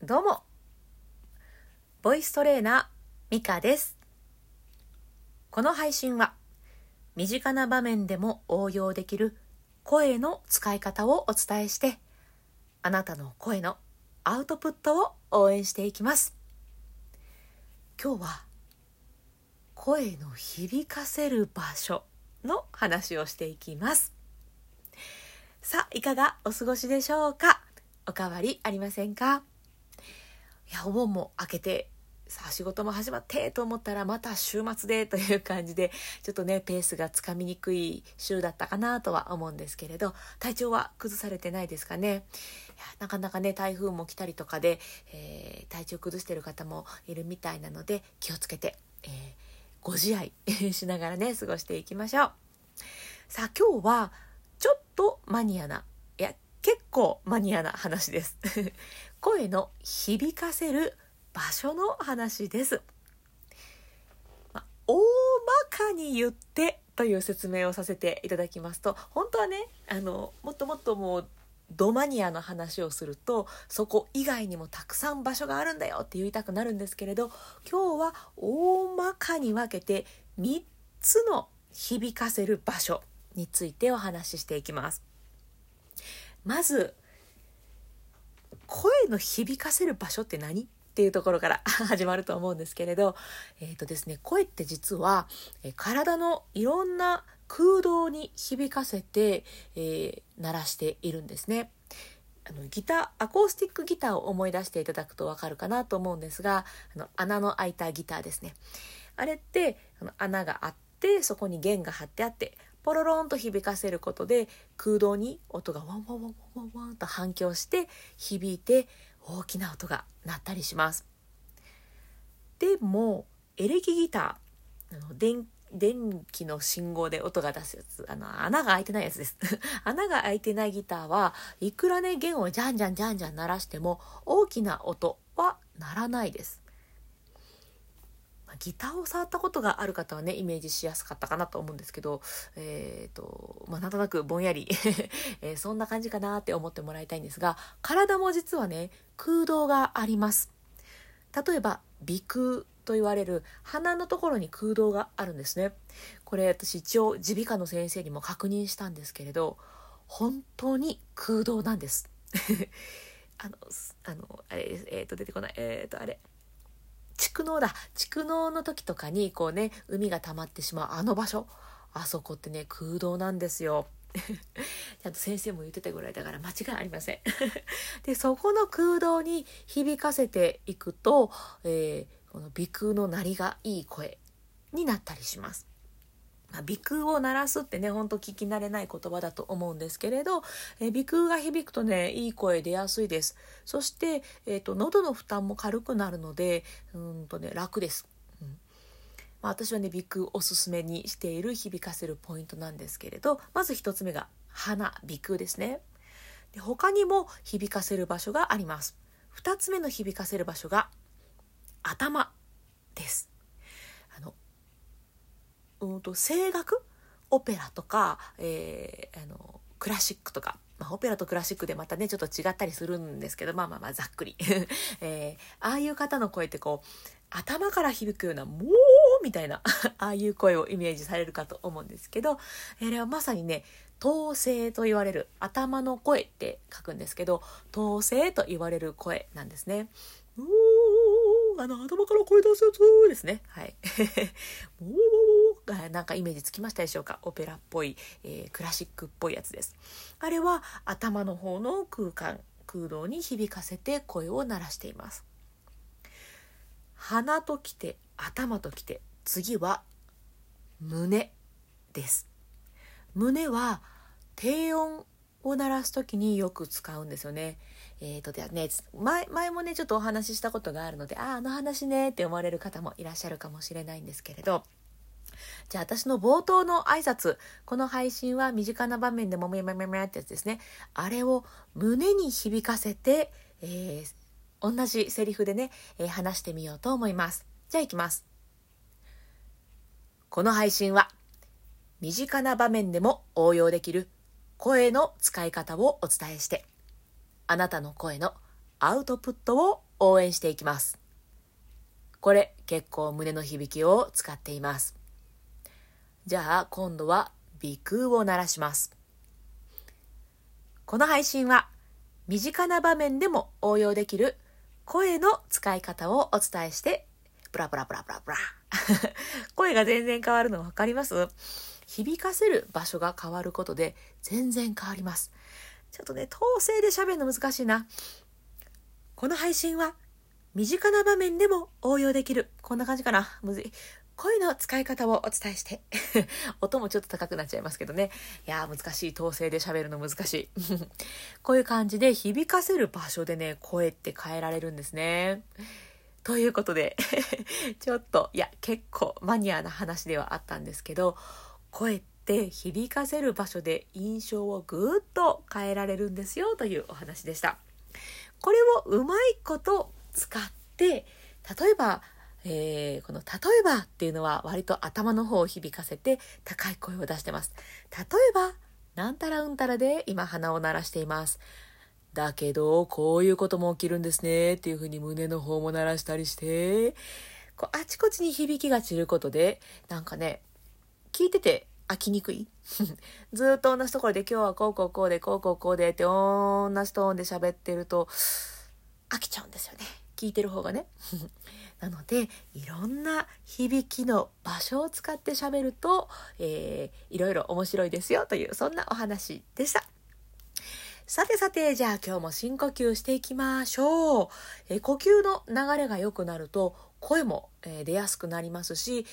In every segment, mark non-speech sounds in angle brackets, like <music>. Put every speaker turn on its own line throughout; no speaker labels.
どうも。ボイストレーナーミカです。この配信は身近な場面でも応用できる声の使い方をお伝えしてあなたの声のアウトプットを応援していきます。今日は声の響かせる場所の話をしていきます。さあいかがお過ごしでしょうか？おかわりありませんか？いやお盆も明けてさあ仕事も始まってと思ったらまた週末でという <laughs> 感じでちょっとねペースがつかみにくい週だったかなとは思うんですけれど体調は崩されてないですかね？いやなかなかね台風も来たりとかで、えー、体調崩してる方もいるみたいなので気をつけて、えー、ご自愛しながらね過ごしていきましょう。さあ今日はちょっとマニアな結構マニアな話です <laughs> 声の響かせる場所の話です。ま、大まかに言ってという説明をさせていただきますと本当はねあのもっともっともうドマニアの話をするとそこ以外にもたくさん場所があるんだよって言いたくなるんですけれど今日は大まかに分けて3つの響かせる場所についてお話ししていきます。まず声の響かせる場所って何？っていうところから <laughs> 始まると思うんですけれど、えっ、ー、とですね、声って実は、え体のいろんな空洞に響かせて、えー、鳴らしているんですね。あのギターアコースティックギターを思い出していただくとわかるかなと思うんですがあの穴の開いたギターですねあれってあの穴があってそこに弦が張ってあってポロロンと響かせることで空洞に音がワンワンワンワンワンと反響して響いて大きな音が鳴ったりします。でもエレキギターあの電電気の信号で音が出すやつあの穴が開いてないやつです <laughs> 穴が開いてないギターはいくらね弦をじゃんじゃんじゃんじゃん鳴らしても大きな音は鳴らないですギターを触ったことがある方はねイメージしやすかったかなと思うんですけどえっ、ー、とまあなんとなくぼんやり <laughs> えー、そんな感じかなって思ってもらいたいんですが体も実はね空洞があります。例えば鼻腔と言われる鼻のところに空洞があるんですね。これ私一応耳鼻科の先生にも確認したんですけれど本当に空洞なんです。<laughs> あのあのあれえっ、ー、と出てこない。えっ、ー、とあれ。蓄能だ蓄能の時とかにこうね海が溜まってしまうあの場所あそこってね空洞なんですよ。<laughs> ちゃんと先生も言ってたぐらいだから間違いありません。<laughs> でそこの空洞に響かせていくと、えー、この鼻腔の鳴りがいい声になったりします。まあ、鼻腔を鳴らすってねほんと聞き慣れない言葉だと思うんですけれど、え鼻腔が響くとねいい声出やすいです。そして、えーと、喉の負担も軽くなるのでうんとね楽です、うん。まあ、私はね鼻腔おすすめにしている響かせるポイントなんですけれどまず1つ目が鼻鼻腔ですね。で他にも響かせる場所があります。2つ目の響かせる場所が頭です。うんと声楽？オペラとか、えー、あのクラシックとか、まあ、オペラとクラシックでまたねちょっと違ったりするんですけどまあまあまあざっくり、<laughs> えー、ああいう方の声ってこう頭から響くような「もう」みたいな <laughs> ああいう声をイメージされるかと思うんですけどあれはまさにね統制と言われる頭の声って書くんですけど統制と言われる声なんですね。うあの頭から声出すやつですね。はい。<laughs> なんかイメージつきましたでしょうか？オペラっぽい、えー、クラシックっぽいやつです。あれは頭の方の空間空洞に響かせて声を鳴らしています。鼻ときて頭ときて次は胸です。胸は低音を鳴らす時によく使うんですよね。えーとではね前前もねちょっとお話ししたことがあるのであああの話ねって思われる方もいらっしゃるかもしれないんですけれどじゃあ私の冒頭の挨拶この配信は身近な場面でもめめめめってやつですねあれを胸に響かせて、えー、同じセリフでね、えー、話してみようと思いますじゃあいきますこの配信は身近な場面でも応用できる声の使い方をお伝えしてあなたの声のアウトプットを応援していきます。これ結構胸の響きを使っています。じゃあ今度は鼻腔を鳴らします。この配信は身近な場面でも応用できる声の使い方をお伝えしてブラブラブラブラブラ <laughs> 声が全然変わるの分かります？響かせる場所が変わることで全然変わります。ちょっとね、統制で喋るの難しいな。この配信は身近な場面でも応用できる。こんな感じかな。むずい。声の使い方をお伝えして <laughs> 音もちょっと高くなっちゃいますけどね。いやー難しい。統制で喋るの難しい。<laughs> こういう感じで響かせる場所でね、声って変えられるんですね。ということで <laughs> ちょっと、いや、結構マニアな話ではあったんですけど、声って響かせる場所で印象をぐっと変えられるんですよというお話でした。これをうまいこと使って例えば、えー、この「例えば」っていうのは割と頭の方を響かせて高い声を出してます。例えば「なんたらうんたら」で今鼻を鳴らしています。だけどこういうことも起きるんですねっていうふうに胸の方も鳴らしたりしてこうあちこちに響きが散ることでなんかね聞いてて飽きにくい <laughs> ずっと同じところで今日はこうこうこうでこうこうこうでって同じトーンで喋ってると飽きちゃうんですよね聞いてる方がね <laughs> なのでいろんな響きの場所を使って喋ると、えー、いろいろ面白いですよというそんなお話でした。さてさて、じゃあ今日も深呼吸していきましょう。え呼吸の流れが良くなると、声も、え出やすくなりますし、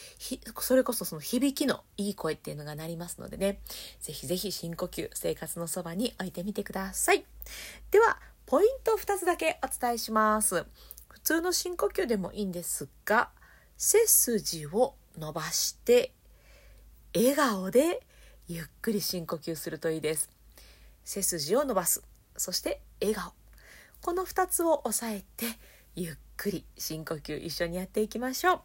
それこそその響きのいい声っていうのがなりますのでね、ぜひぜひ深呼吸、生活のそばに置いてみてください。では、ポイント2つだけお伝えします。普通の深呼吸でもいいんですが、背筋を伸ばして、笑顔でゆっくり深呼吸するといいです。背筋を伸ばす。そして笑顔。この2つを押さえてゆっくり深呼吸一緒にやっていきましょう。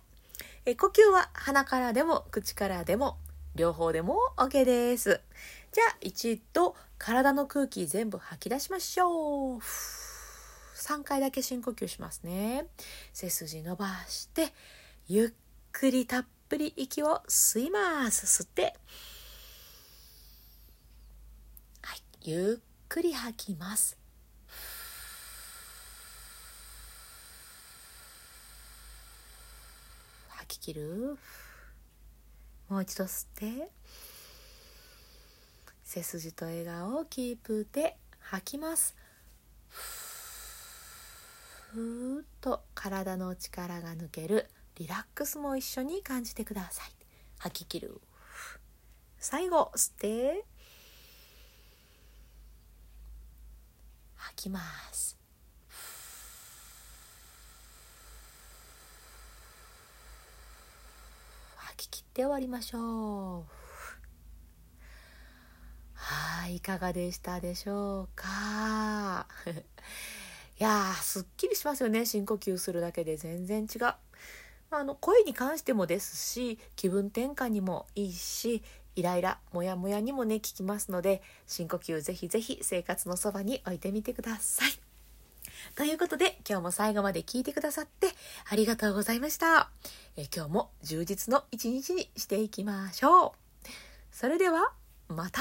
え呼吸は鼻からでも口からでも両方でも OK です。じゃあ一度体の空気全部吐き出しましょう。3回だけ深呼吸しますね。背筋伸ばしてゆっくりたっぷり息を吸います。吸って。はい。ゆっくり吐きます。吐き切る。もう一度吸って。背筋と笑顔をキープで吐きます。ふーっと体の力が抜けるリラックスも一緒に感じてください。吐き切る。最後吸って。吐きます。吐き切って終わりましょう。はいいかがでしたでしょうか？いやすっきりしますよね深呼吸するだけで全然違うあの声に関してもですし気分転換にもいいしイライラモヤモヤにもね効きますので深呼吸ぜひぜひ生活のそばに置いてみてください。ということで今日も最後まで聞いてくださってありがとうございました。え今日も充実の一日にしていきましょう。それではまた